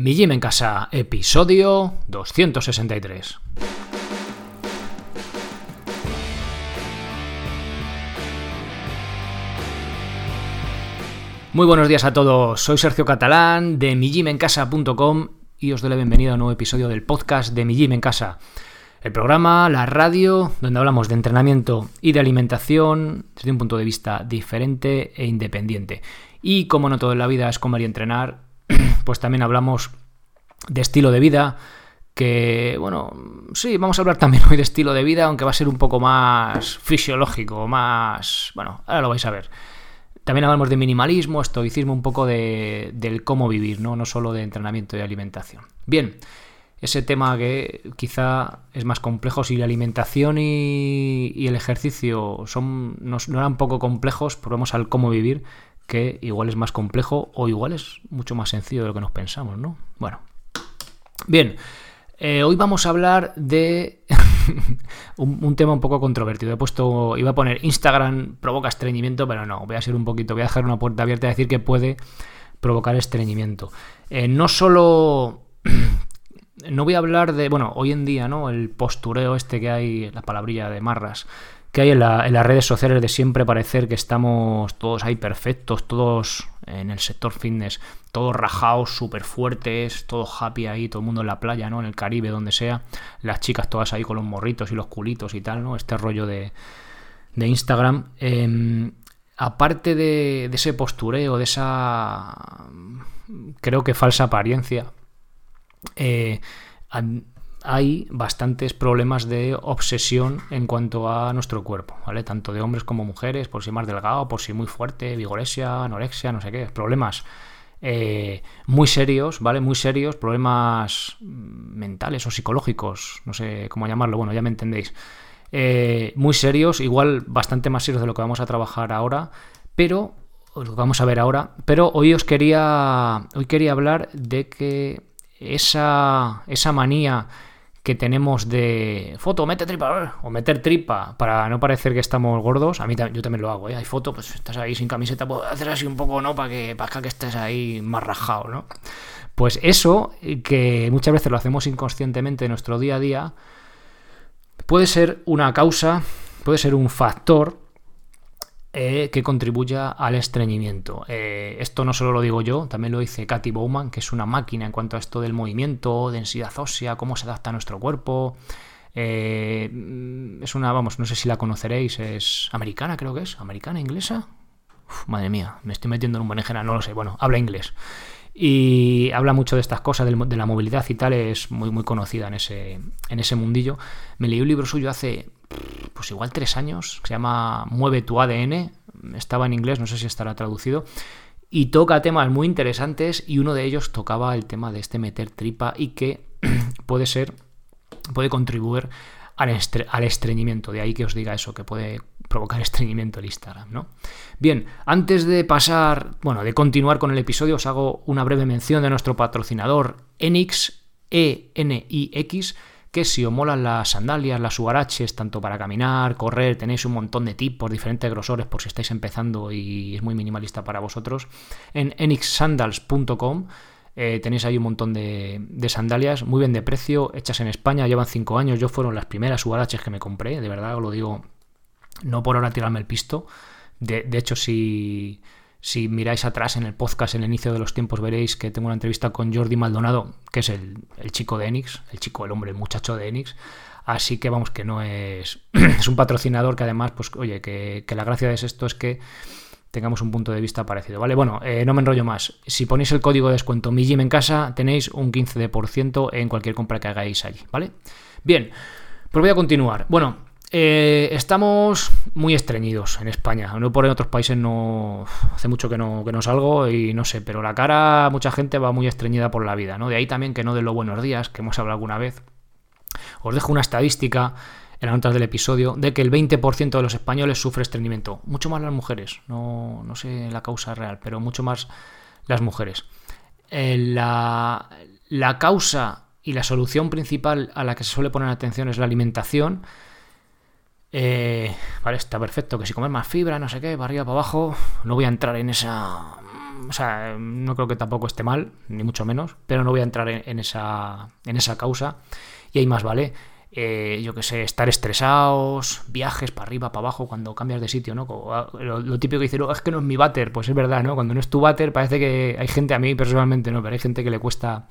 Mi Gym en Casa, episodio 263. Muy buenos días a todos, soy Sergio Catalán de mijimencasa.com y os doy la bienvenida a un nuevo episodio del podcast de Mi Gym en Casa. El programa, la radio, donde hablamos de entrenamiento y de alimentación desde un punto de vista diferente e independiente. Y como no todo en la vida es comer y entrenar, pues también hablamos de estilo de vida, que, bueno, sí, vamos a hablar también hoy de estilo de vida, aunque va a ser un poco más fisiológico, más... Bueno, ahora lo vais a ver. También hablamos de minimalismo, estoicismo, un poco de, del cómo vivir, ¿no? no solo de entrenamiento y alimentación. Bien, ese tema que quizá es más complejo, si la alimentación y, el ejercicio son, no, eran poco complejos, probemos al cómo vivir, que igual es más complejo o igual es mucho más sencillo de lo que nos pensamos, ¿no? Bueno, bien, eh, hoy vamos a hablar de un, tema un poco controvertido. He puesto, iba a poner Instagram provoca estreñimiento, pero no, voy a ser un poquito, voy a dejar una puerta abierta y decir que puede provocar estreñimiento. Eh, no solo no voy a hablar de, bueno, hoy en día, ¿no? El postureo este que hay, la palabrilla de marras, que hay en, las redes sociales de siempre parecer que estamos todos ahí perfectos, todos en el sector fitness, todos rajados, súper fuertes, todos happy ahí, todo el mundo en la playa, ¿no? En el Caribe, donde sea, las chicas todas ahí con los morritos y los culitos y tal, ¿no? Este rollo de, de Instagram. Em, aparte de, de ese postureo, de esa, creo que falsa apariencia, eh, hay bastantes problemas de obsesión en cuanto a nuestro cuerpo, ¿vale? Tanto de hombres como mujeres, por si más delgado, por si muy fuerte, vigoresia, anorexia, no sé qué, problemas eh, muy serios, ¿vale? Muy serios, problemas mentales o psicológicos, no sé cómo llamarlo, bueno, ya me entendéis. Eh, muy serios, igual bastante más serios de lo que vamos a trabajar ahora, pero lo vamos a ver ahora, pero hoy os quería hoy quería hablar de que esa, esa manía que tenemos de foto, mete tripa, o meter tripa para no parecer que estamos gordos, a mí yo también lo hago, ¿eh? hay foto, pues estás ahí sin camiseta, pues hacer así un poco, ¿no? Para que, para que estés ahí más rajado, ¿no? Pues eso, que muchas veces lo hacemos inconscientemente en nuestro día a día, puede ser una causa, puede ser un factor eh, que contribuya al estreñimiento. Eh, esto no solo lo digo yo, también lo dice Katy Bowman, que es una máquina en cuanto a esto del movimiento, densidad ósea, cómo se adapta a nuestro cuerpo. Eh, es una, vamos, no sé si la conoceréis, es americana, creo que es, americana, inglesa. madre mía, me estoy metiendo en un berenjena, no lo sé, bueno, habla inglés. Y habla mucho de estas cosas, de la movilidad y tal, es muy, muy conocida en ese, en ese mundillo. Me leí un libro suyo hace pues igual tres años, se llama Mueve tu ADN, estaba en inglés, no sé si estará traducido, y toca temas muy interesantes y uno de ellos tocaba el tema de este meter tripa y que puede ser, puede contribuir al, al, estreñimiento, de ahí que os diga eso, que puede provocar estreñimiento el Instagram, ¿no? Bien, antes de pasar, bueno, de continuar con el episodio, os hago una breve mención de nuestro patrocinador Enix, E-N-I-X, que si os molan las sandalias, las huaraches, tanto para caminar, correr, tenéis un montón de tipos, diferentes grosores por si estáis empezando y es muy minimalista para vosotros, en enixsandals.com eh, tenéis ahí un montón de, sandalias, muy bien de precio, hechas en España, llevan 5 años, yo fueron las primeras huaraches que me compré, de verdad os lo digo, no por ahora tirarme el pisto, de, de hecho si... Si miráis atrás en el podcast, en el inicio de los tiempos, veréis que tengo una entrevista con Jordi Maldonado, que es el, chico de Enix, el chico, el hombre, el muchacho de Enix. Así que vamos, que no es. es un patrocinador que además, pues, oye, que, la gracia de esto es que tengamos un punto de vista parecido, ¿vale? Bueno, eh, no me enrollo más. Si ponéis el código de descuento mi en casa, tenéis un 15% en cualquier compra que hagáis allí, ¿vale? Bien, pues voy a continuar. Bueno, eh, estamos muy estreñidos en España. No por en otros países no. Hace mucho que no, que no salgo y no sé, pero la cara, mucha gente va muy estreñida por la vida, ¿no? De ahí también que no de los buenos días, que hemos hablado alguna vez. Os dejo una estadística en las notas del episodio de que el 20% de los españoles sufre estreñimiento. Mucho más las mujeres. No, no sé la causa real, pero mucho más las mujeres. Eh, la, la causa y la solución principal a la que se suele poner atención es la alimentación eh, vale, está perfecto, que si comer más fibra, no sé qué, para arriba, para abajo, no voy a entrar en esa o sea, no creo que tampoco esté mal, ni mucho menos, pero no voy a entrar en, esa, en esa causa. Y ahí más vale, eh, yo que sé, estar estresados, viajes para arriba, para abajo, cuando cambias de sitio, ¿no? Lo, típico que dice, es que no es mi váter, pues es verdad, ¿no? Cuando no es tu váter parece que hay gente, a mí personalmente no, pero hay gente que le cuesta,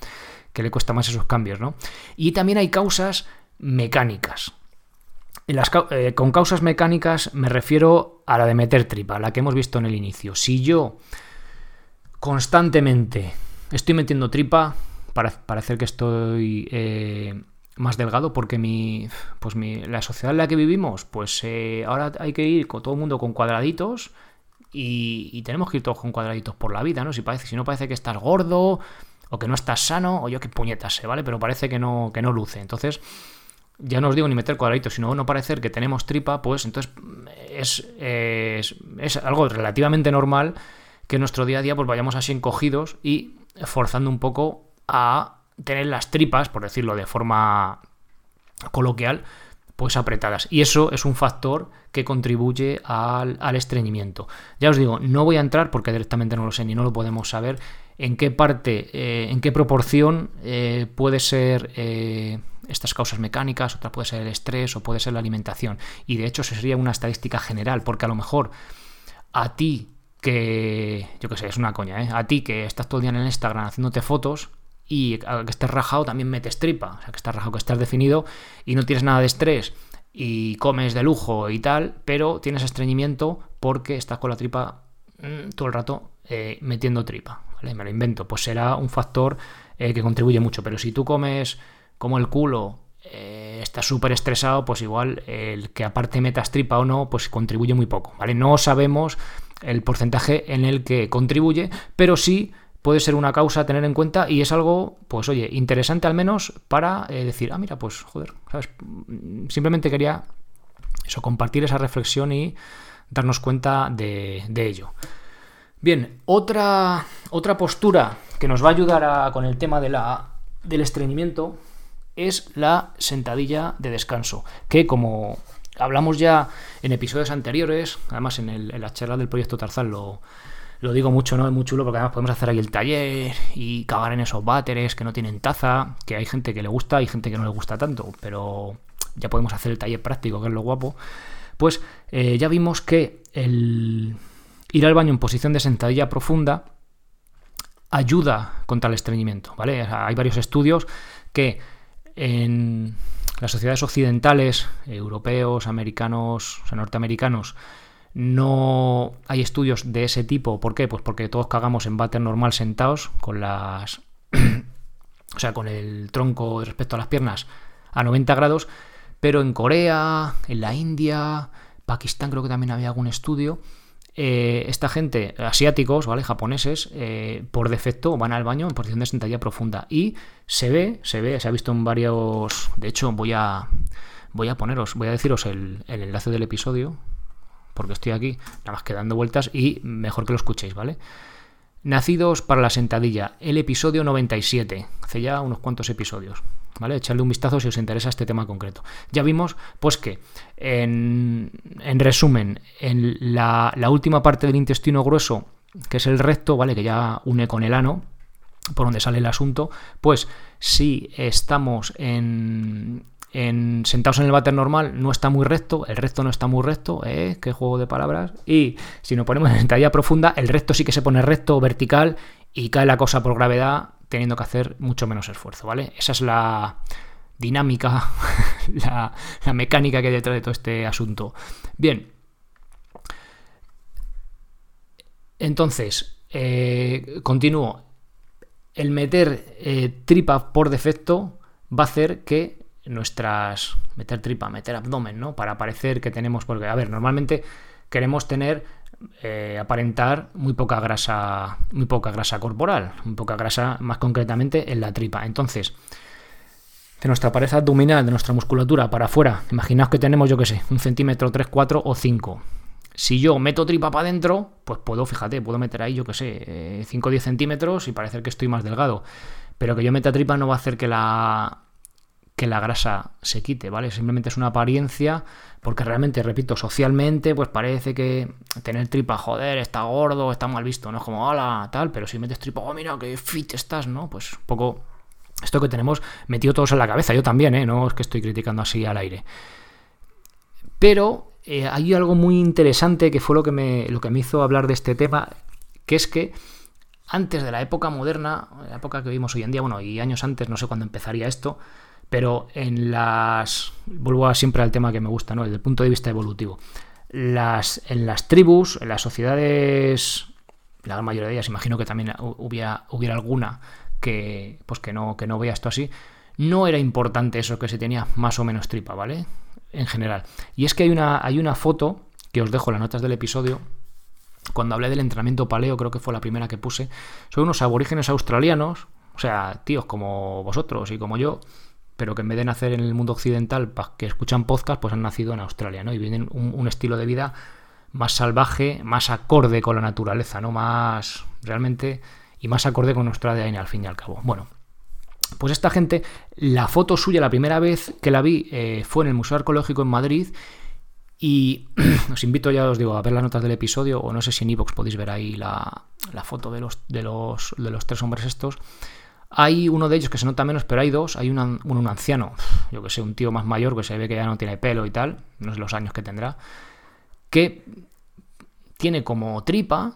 que le cuesta más esos cambios, ¿no? Y también hay causas mecánicas. Eh, con causas mecánicas me refiero a la de meter tripa, la que hemos visto en el inicio. Si yo constantemente estoy metiendo tripa para parecer que estoy eh, más delgado, porque mi, pues mi, la sociedad en la que vivimos, pues eh, ahora hay que ir con todo el mundo con cuadraditos y, tenemos que ir todos con cuadraditos por la vida, ¿no? Si, parece, si no parece que estás gordo o que no estás sano, o yo qué puñetas, ¿vale? Pero parece que no, que no luce. Entonces ya no os digo ni meter cuadraditos, sino no parecer que tenemos tripa, pues entonces es, es, algo relativamente normal que en nuestro día a día pues vayamos así encogidos y forzando un poco a tener las tripas, por decirlo de forma coloquial, pues apretadas. Y eso es un factor que contribuye al, estreñimiento. Ya os digo, no voy a entrar porque directamente no lo sé ni no lo podemos saber en qué parte, eh, en qué proporción eh, puede ser eh, estas causas mecánicas, otra puede ser el estrés o puede ser la alimentación. Y de hecho, eso sería una estadística general, porque a lo mejor a ti que, yo qué sé, es una coña, a ti que estás todo el día en el Instagram haciéndote fotos y que estés rajado también metes tripa, o sea, que estás rajado, que estás definido y no tienes nada de estrés y comes de lujo y tal, pero tienes estreñimiento porque estás con la tripa mm, todo el rato metiendo tripa, ¿vale? Me lo invento, pues será un factor eh, que contribuye mucho, pero si tú comes como el culo eh, está súper estresado, pues igual el que aparte metas tripa o no, pues contribuye muy poco, ¿vale? No sabemos el porcentaje en el que contribuye, pero sí puede ser una causa a tener en cuenta y es algo, pues oye, interesante al menos para eh, decir, ah, mira, pues joder, ¿sabes? Simplemente quería eso, compartir esa reflexión y darnos cuenta de, ello. Bien, otra, otra postura que nos va a ayudar con el tema de la, del estreñimiento es la sentadilla de descanso, que como hablamos ya en episodios anteriores, además en, el, la charla del proyecto Tarzán lo, lo digo mucho, ¿no? Es muy chulo porque además podemos hacer ahí el taller y cagar en esos váteres que no tienen taza, que hay gente que le gusta y gente que no le gusta tanto, pero ya podemos hacer el taller práctico, que es lo guapo. Pues eh, ya vimos que el ir al baño en posición de sentadilla profunda ayuda contra el estreñimiento, ¿vale? hay varios estudios que en las sociedades occidentales, europeos, americanos, o sea, norteamericanos, no hay estudios de ese tipo. ¿Por qué? Pues porque todos cagamos en váter normal sentados, con las. o sea, con el tronco respecto a las piernas a 90 grados. Pero en Corea, en la India, Pakistán creo que también había algún estudio eh, esta gente, asiáticos, ¿vale? Japoneses, eh, por defecto van al baño en posición de sentadilla profunda. Y se ve, se ve, se ha visto en varios. De hecho, voy a. Voy a poneros, voy a deciros el, enlace del episodio. Porque estoy aquí, nada más que dando vueltas. Y mejor que lo escuchéis, ¿vale? Nacidos para la sentadilla, el episodio 97. Hace ya unos cuantos episodios. ¿Vale? Echarle un vistazo si os interesa este tema concreto. Ya vimos, pues que, en, resumen, en la, última parte del intestino grueso, que es el recto, ¿vale? Que ya une con el ano, por donde sale el asunto, pues si estamos en, en, sentados en el váter normal no está muy recto, el recto no está muy recto, ¿eh? qué juego de palabras. Y si nos ponemos en sentadilla profunda, el recto sí que se pone recto, vertical y cae la cosa por gravedad teniendo que hacer mucho menos esfuerzo, ¿vale? Esa es la dinámica, la, mecánica que hay detrás de todo este asunto. Bien. Entonces, eh, continúo. El meter eh, tripa por defecto va a hacer que nuestras... Meter tripa, meter abdomen, ¿no? Para parecer que tenemos... Porque, a ver, normalmente queremos tener eh, aparentar muy poca grasa, muy poca grasa corporal, muy poca grasa más concretamente en la tripa. Entonces, de nuestra pared abdominal, de nuestra musculatura para afuera, imaginaos que tenemos, yo que sé, un centímetro, 3, 4 o 5. Si yo meto tripa para adentro, pues puedo, fíjate, puedo meter ahí, yo que sé, 5 o 10 centímetros y parecer que estoy más delgado. Pero que yo meta tripa no va a hacer que la, que la grasa se quite, ¿vale? Simplemente es una apariencia, porque realmente, repito, socialmente, pues parece que tener tripa, joder, está gordo, está mal visto, no es como, hola, tal, pero si metes tripa, oh, mira, qué fit estás, ¿no? Pues un poco esto que tenemos metido todos en la cabeza, yo también, ¿eh? No es que estoy criticando así al aire. Pero eh, hay algo muy interesante que fue lo que, me, lo que me hizo hablar de este tema, que es que antes de la época moderna, la época que vivimos hoy en día, bueno, y años antes, no sé cuándo empezaría esto, pero en las. Vuelvo siempre al tema que me gusta, ¿no? Desde el punto de vista evolutivo. Las, en las tribus, en las sociedades, la gran mayoría de ellas, imagino que también hubiera, hubiera alguna que, pues que, no, que no vea esto así, no era importante eso que se tenía más o menos tripa, ¿vale? En general. Y es que hay una, hay una foto que os dejo en las notas del episodio. Cuando hablé del entrenamiento paleo, creo que fue la primera que puse. Son unos aborígenes australianos, o sea, tíos como vosotros y como yo, pero que en vez de nacer en el mundo occidental, que escuchan podcast, pues han nacido en Australia, ¿no? Y vienen un, estilo de vida más salvaje, más acorde con la naturaleza, ¿no? Más realmente y más acorde con nuestro ADN al fin y al cabo. Bueno, pues esta gente, la foto suya, la primera vez que la vi eh, fue en el Museo Arqueológico en Madrid y os invito ya, os digo, a ver las notas del episodio o no sé si en iVoox podéis ver ahí la, la foto de los, de, los, de los tres hombres estos. Hay uno de ellos que se nota menos, pero hay dos. Hay un, un anciano, yo que sé, un tío más mayor que se ve que ya no tiene pelo y tal, no sé los años que tendrá, que tiene como tripa.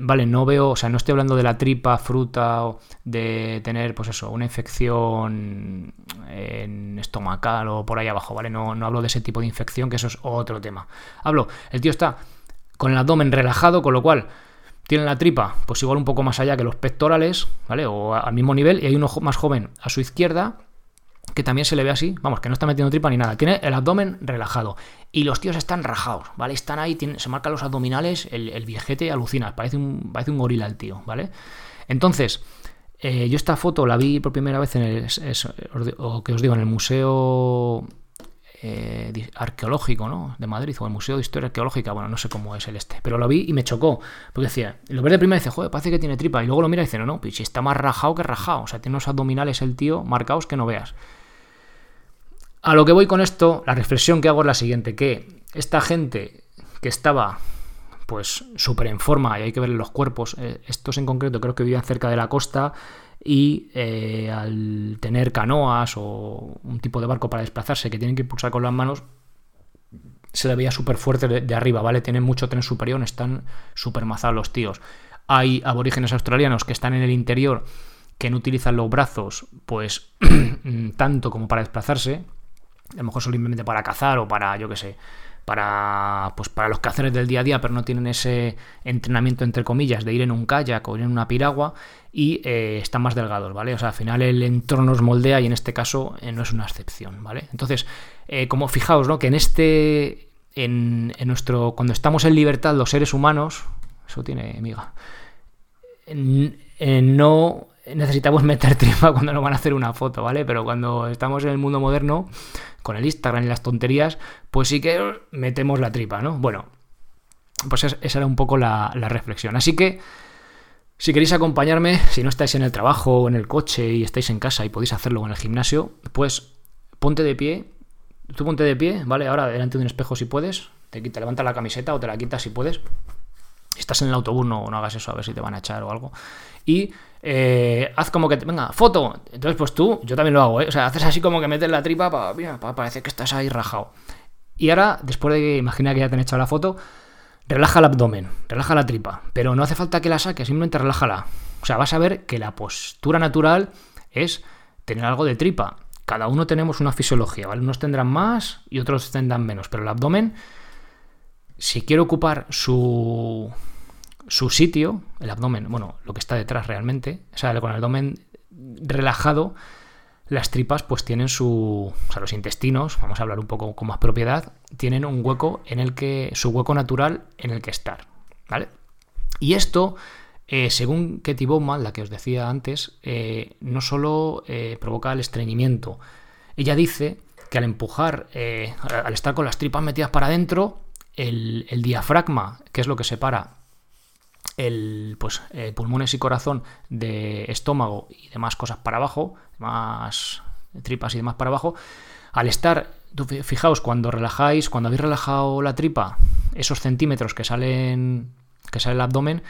vale, no veo, o sea, no estoy hablando de la tripa, fruta o de tener, pues eso, una infección en estomacal o por ahí abajo, ¿vale? No, no hablo de ese tipo de infección, que eso es otro tema. Hablo, el tío está con el abdomen relajado, con lo cual tiene la tripa, pues igual un poco más allá que los pectorales, ¿vale? O al mismo nivel, y hay uno más joven a su izquierda, que también se le ve así, vamos, que no está metiendo tripa ni nada, tiene el abdomen relajado. Y los tíos están rajados, ¿vale? Están ahí, se marcan los abdominales, el, viejete alucina, parece un, parece un gorila el tío, ¿vale? Entonces, eh, yo esta foto la vi por primera vez en el, o que os digo, en el museo eh, arqueológico ¿no? de Madrid o el Museo de Historia Arqueológica, bueno, no sé cómo es el este, pero lo vi y me chocó, porque decía, lo ves de primera y dice, joder, parece que tiene tripa, y luego lo mira y dice, no, no, pues si está más rajado que rajado, o sea, tiene unos abdominales el tío marcados que no veas. A lo que voy con esto, la reflexión que hago es la siguiente, que esta gente que estaba pues súper en forma y hay que ver los cuerpos, eh, estos en concreto creo que vivían cerca de la costa, y eh, al tener canoas o un tipo de barco para desplazarse que tienen que impulsar con las manos, se le veía súper fuerte de, arriba, ¿vale? Tienen mucho tren superior, están súper mazados los tíos. Hay aborígenes australianos que están en el interior que no utilizan los brazos, pues tanto como para desplazarse, a lo mejor simplemente para cazar o para, yo qué sé, para, pues para los quehaceres del día a día, pero no tienen ese entrenamiento, entre comillas, de ir en un kayak o ir en una piragua y eh, están más delgados, ¿vale? O sea, al final el entorno nos moldea y en este caso eh, no es una excepción, ¿vale? Entonces, eh, como fijaos, ¿no? Que en este, en, en, nuestro, cuando estamos en libertad los seres humanos, eso tiene, amiga, no necesitamos meter tripa cuando nos van a hacer una foto, ¿vale? Pero cuando estamos en el mundo moderno, con el Instagram y las tonterías, pues sí que metemos la tripa, ¿no? Bueno, pues esa era un poco la, reflexión. Así que, si queréis acompañarme, si no estáis en el trabajo o en el coche y estáis en casa y podéis hacerlo en el gimnasio, pues ponte de pie, tú ponte de pie, ¿vale? Ahora delante de un espejo si puedes, te, te levantas la camiseta o te la quitas si puedes. Estás en el autobús, no, no hagas eso, a ver si te van a echar o algo. Y eh, haz como que, venga, foto. Entonces, pues tú, yo también lo hago, ¿eh? O sea, haces así como que metes la tripa para, para parecer que estás ahí rajado. Y ahora, después de que imagina que ya te han echado la foto, relaja el abdomen, relaja la tripa. Pero no hace falta que la saques, simplemente relájala. O sea, vas a ver que la postura natural es tener algo de tripa. Cada uno tenemos una fisiología, ¿vale? Unos tendrán más y otros tendrán menos. Pero el abdomen, si quiere ocupar su su sitio, el abdomen, bueno, lo que está detrás realmente, o sea, con el abdomen relajado, las tripas pues tienen su, o sea, los intestinos, vamos a hablar un poco con más propiedad, tienen un hueco en el que, su hueco natural en el que estar, ¿vale? Y esto, eh, según Katie Bowman, la que os decía antes, eh, no solo eh, provoca el estreñimiento, ella dice que al empujar, al estar con las tripas metidas para adentro, el, el diafragma, que es lo que separa el, pues, eh, pulmones y corazón de estómago y demás cosas para abajo, más tripas y demás para abajo, al estar, fijaos, cuando relajáis, cuando habéis relajado la tripa, esos centímetros que salen, que sale el abdomen,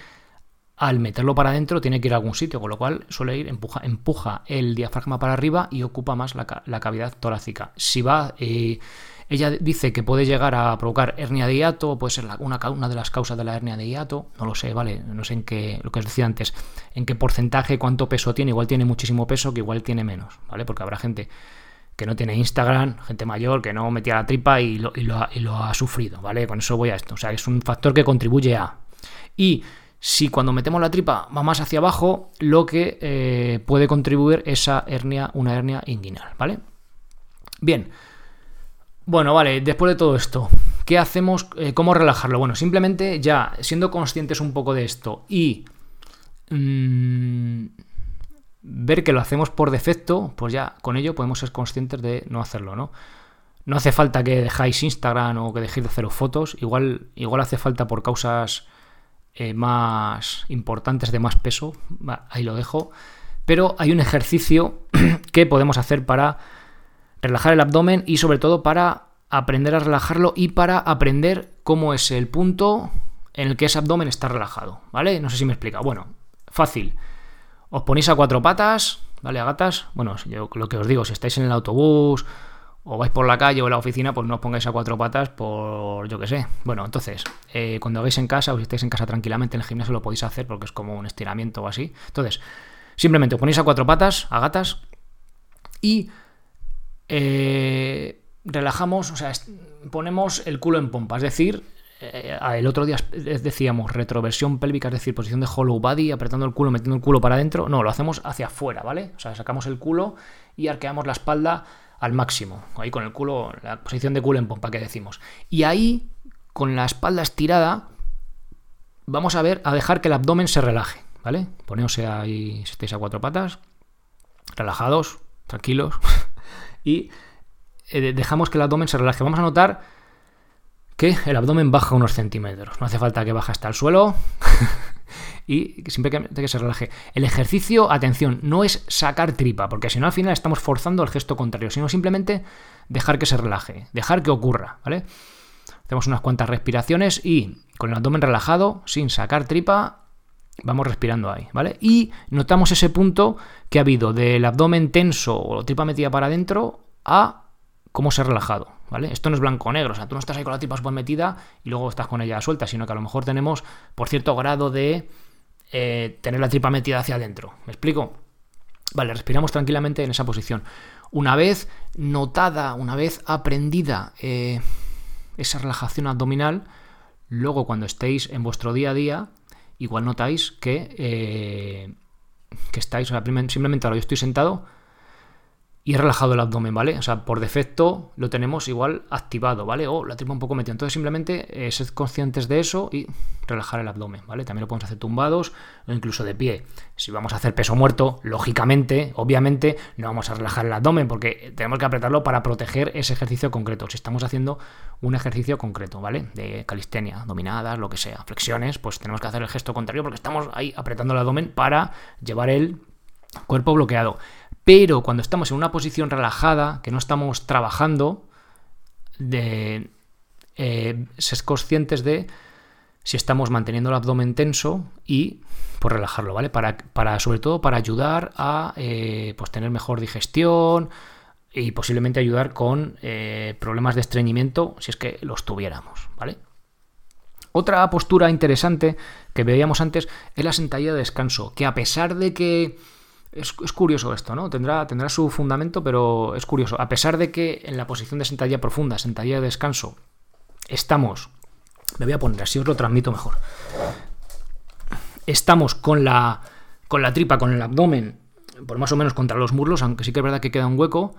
al meterlo para adentro tiene que ir a algún sitio, con lo cual suele ir, empuja, empuja el diafragma para arriba y ocupa más la, cavidad torácica. Si va, eh, ella dice que puede llegar a provocar hernia de hiato, puede ser una, de las causas de la hernia de hiato, no lo sé, ¿vale? No sé en qué, lo que os decía antes, en qué porcentaje, cuánto peso tiene, igual tiene muchísimo peso que igual tiene menos, ¿vale? Porque habrá gente que no tiene Instagram, gente mayor que no metía la tripa y lo, ha, sufrido, ¿vale? Con eso voy a esto, o sea, es un factor que contribuye a... Y si cuando metemos la tripa va más hacia abajo, lo que eh, puede contribuir es a hernia, una hernia inguinal, ¿vale? Bien. Bueno, vale, después de todo esto, ¿qué hacemos? Eh, ¿Cómo relajarlo? Bueno, simplemente ya siendo conscientes un poco de esto y mmm, ver que lo hacemos por defecto, pues ya con ello podemos ser conscientes de no hacerlo, ¿no? No hace falta que dejáis Instagram o que dejéis de haceros fotos, igual, igual hace falta por causas eh, más importantes de más peso, ahí lo dejo, pero hay un ejercicio que podemos hacer para relajar el abdomen y sobre todo para aprender a relajarlo y para aprender cómo es el punto en el que ese abdomen está relajado, ¿vale? No sé si me explica. Bueno, fácil. Os ponéis a cuatro patas, ¿vale? A gatas. Bueno, lo que os digo, si estáis en el autobús o vais por la calle o la oficina, pues no os pongáis a cuatro patas por, yo que sé. Bueno, entonces, eh, cuando hagáis en casa o si estáis en casa tranquilamente en el gimnasio lo podéis hacer porque es como un estiramiento o así. Entonces, simplemente os ponéis a cuatro patas, a gatas, y eh, relajamos, o sea, ponemos el culo en pompa, es decir, eh, el otro día decíamos retroversión pélvica, es decir, posición de hollow body, apretando el culo, metiendo el culo para adentro. No, lo hacemos hacia afuera, ¿vale? O sea, sacamos el culo y arqueamos la espalda al máximo, ahí con el culo, la posición de culo en pompa que decimos. Y ahí, con la espalda estirada, vamos a ver, a dejar que el abdomen se relaje, ¿vale? Poneos ahí, si a cuatro patas, relajados, tranquilos, y eh, dejamos que el abdomen se relaje. Vamos a notar que el abdomen baja unos centímetros. No hace falta que baje hasta el suelo. y simplemente que se relaje. El ejercicio, atención, no es sacar tripa, porque si no al final estamos forzando el gesto contrario, sino simplemente dejar que se relaje, dejar que ocurra, ¿vale? Hacemos unas cuantas respiraciones y con el abdomen relajado, sin sacar tripa, vamos respirando ahí, ¿vale? Y notamos ese punto que ha habido del abdomen tenso o tripa metida para adentro a cómo se ha relajado, ¿vale? Esto no es blanco o negro, o sea, tú no estás ahí con la tripa súper metida y luego estás con ella suelta, sino que a lo mejor tenemos por cierto grado de eh, tener la tripa metida hacia adentro. ¿Me explico? Vale, respiramos tranquilamente en esa posición. Una vez notada, una vez aprendida eh, esa relajación abdominal, luego cuando estéis en vuestro día a día, igual notáis que, eh, que estáis, o sea, simplemente ahora yo estoy sentado, y he relajado el abdomen, ¿vale? O sea, por defecto lo tenemos igual activado, ¿vale? O la tripa un poco metida. Entonces simplemente eh, sed conscientes de eso y relajar el abdomen, ¿vale? También lo podemos hacer tumbados o incluso de pie. Si vamos a hacer peso muerto, lógicamente, obviamente, no vamos a relajar el abdomen porque tenemos que apretarlo para proteger ese ejercicio concreto. Si estamos haciendo un ejercicio concreto, ¿vale? De calistenia, dominadas, lo que sea, flexiones, pues tenemos que hacer el gesto contrario porque estamos ahí apretando el abdomen para llevar el cuerpo bloqueado. Pero cuando estamos en una posición relajada, que no estamos trabajando, de eh, ser conscientes de si estamos manteniendo el abdomen tenso y pues relajarlo, ¿vale? Para, sobre todo para ayudar a eh, pues tener mejor digestión y posiblemente ayudar con eh, problemas de estreñimiento si es que los tuviéramos, ¿vale? Otra postura interesante que veíamos antes es la sentadilla de descanso, que a pesar de que es, curioso esto, ¿no? Tendrá, tendrá su fundamento, pero es curioso. A pesar de que en la posición de sentadilla profunda, sentadilla de descanso, estamos. Me voy a poner así, os lo transmito mejor. Estamos con la, con la tripa, con el abdomen, por más o menos contra los muslos, aunque sí que es verdad que queda un hueco.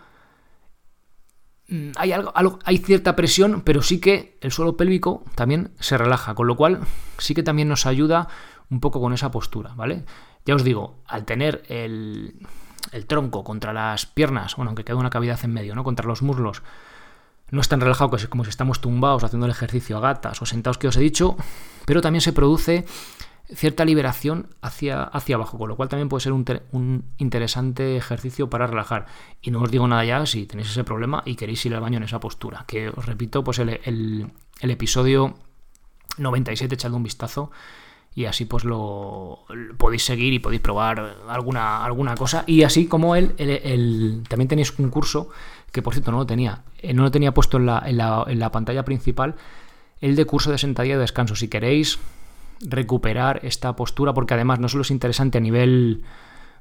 Mm, hay, algo, hay cierta presión, pero sí que el suelo pélvico también se relaja, con lo cual sí que también nos ayuda un poco con esa postura, ¿vale? Ya os digo, al tener el, tronco contra las piernas, bueno, aunque queda una cavidad en medio, ¿no? Contra los muslos, no es tan relajado como si estamos tumbados haciendo el ejercicio a gatas o sentados que os he dicho, pero también se produce cierta liberación hacia, hacia abajo, con lo cual también puede ser un, interesante ejercicio para relajar. Y no os digo nada ya si tenéis ese problema y queréis ir al baño en esa postura, que os repito, pues el, el, episodio 97, echadle un vistazo y así pues lo, podéis seguir y podéis probar alguna, alguna cosa. Y así como él, también tenéis un curso que por cierto no lo tenía, eh, no lo tenía puesto en la, en la, en la pantalla principal, el de curso de sentadilla de descanso. Si queréis recuperar esta postura, porque además no solo es interesante a nivel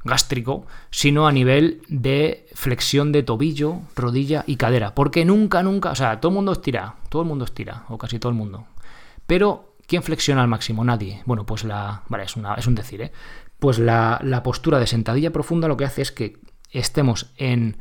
gástrico, sino a nivel de flexión de tobillo, rodilla y cadera. Porque nunca, nunca, o sea, todo el mundo estira, todo el mundo estira, o casi todo el mundo. Pero, ¿quién flexiona al máximo? Nadie. Bueno, pues la. Vale, es, un decir, ¿eh? Pues la, postura de sentadilla profunda lo que hace es que estemos en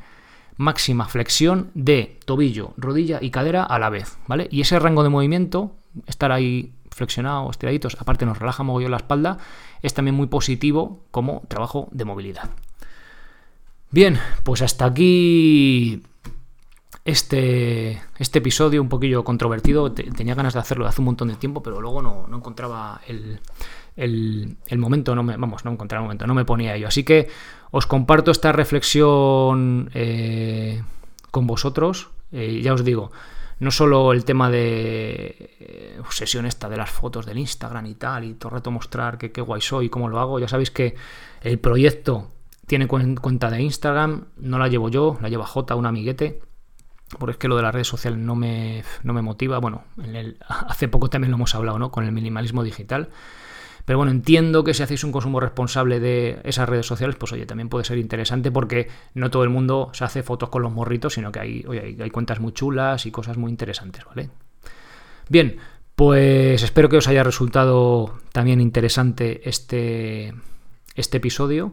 máxima flexión de tobillo, rodilla y cadera a la vez, ¿vale? Y ese rango de movimiento, estar ahí flexionado, estiraditos, aparte nos relaja mogollón la espalda, es también muy positivo como trabajo de movilidad. Bien, pues hasta aquí este, este episodio un poquillo controvertido. Tenía ganas de hacerlo hace un montón de tiempo, pero luego no, encontraba el, el, momento, no me, vamos, no encontraba el momento, no me ponía ello. Así que os comparto esta reflexión eh, con vosotros. Eh, ya os digo, no solo el tema de eh, obsesión esta de las fotos del Instagram y tal, y todo el rato mostrar que qué guay soy y cómo lo hago. Ya sabéis que el proyecto tiene cuenta de Instagram, no la llevo yo, la lleva J, un amiguete. Porque es que lo de las redes sociales no me, no me motiva. Bueno, hace poco también lo hemos hablado, ¿no? Con el minimalismo digital. Pero bueno, entiendo que si hacéis un consumo responsable de esas redes sociales, pues oye, también puede ser interesante porque no todo el mundo se hace fotos con los morritos, sino que hay, hay, cuentas muy chulas y cosas muy interesantes, ¿vale? Bien, pues espero que os haya resultado también interesante este, este episodio.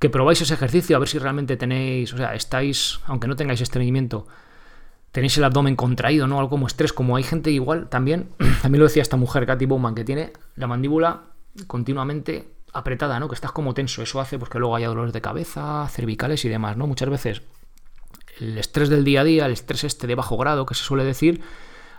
Que probáis ese ejercicio a ver si realmente tenéis, o sea, estáis, aunque no tengáis estreñimiento, tenéis el abdomen contraído, ¿no? Algo como estrés, como hay gente igual también, también lo decía esta mujer, Katy Bowman, que tiene la mandíbula continuamente apretada, ¿no? Que estás como tenso. Eso hace pues, que luego haya dolores de cabeza, cervicales y demás, ¿no? Muchas veces el estrés del día a día, el estrés este de bajo grado que se suele decir,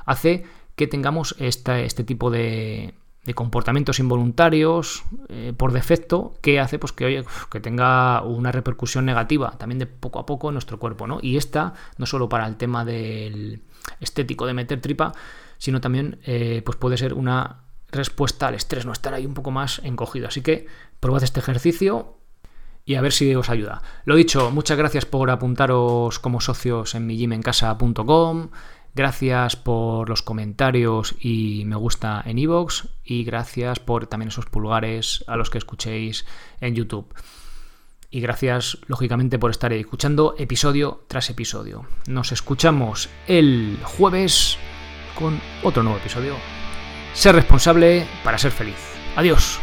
hace que tengamos este tipo de, comportamientos involuntarios eh, por defecto que hace pues que, oye, que tenga una repercusión negativa también de poco a poco en nuestro cuerpo, ¿no? Y esta no solo para el tema del estético de meter tripa, sino también eh, pues puede ser una respuesta al estrés, no estar ahí un poco más encogido. Así que probad este ejercicio y a ver si os ayuda. Lo dicho, muchas gracias por apuntaros como socios en mi gymencasa.com. Gracias por los comentarios y me gusta en iVoox y gracias por también esos pulgares a los que escuchéis en YouTube. Y gracias, lógicamente, por estar escuchando episodio tras episodio. Nos escuchamos el jueves con otro nuevo episodio ser responsable para ser feliz. Adiós.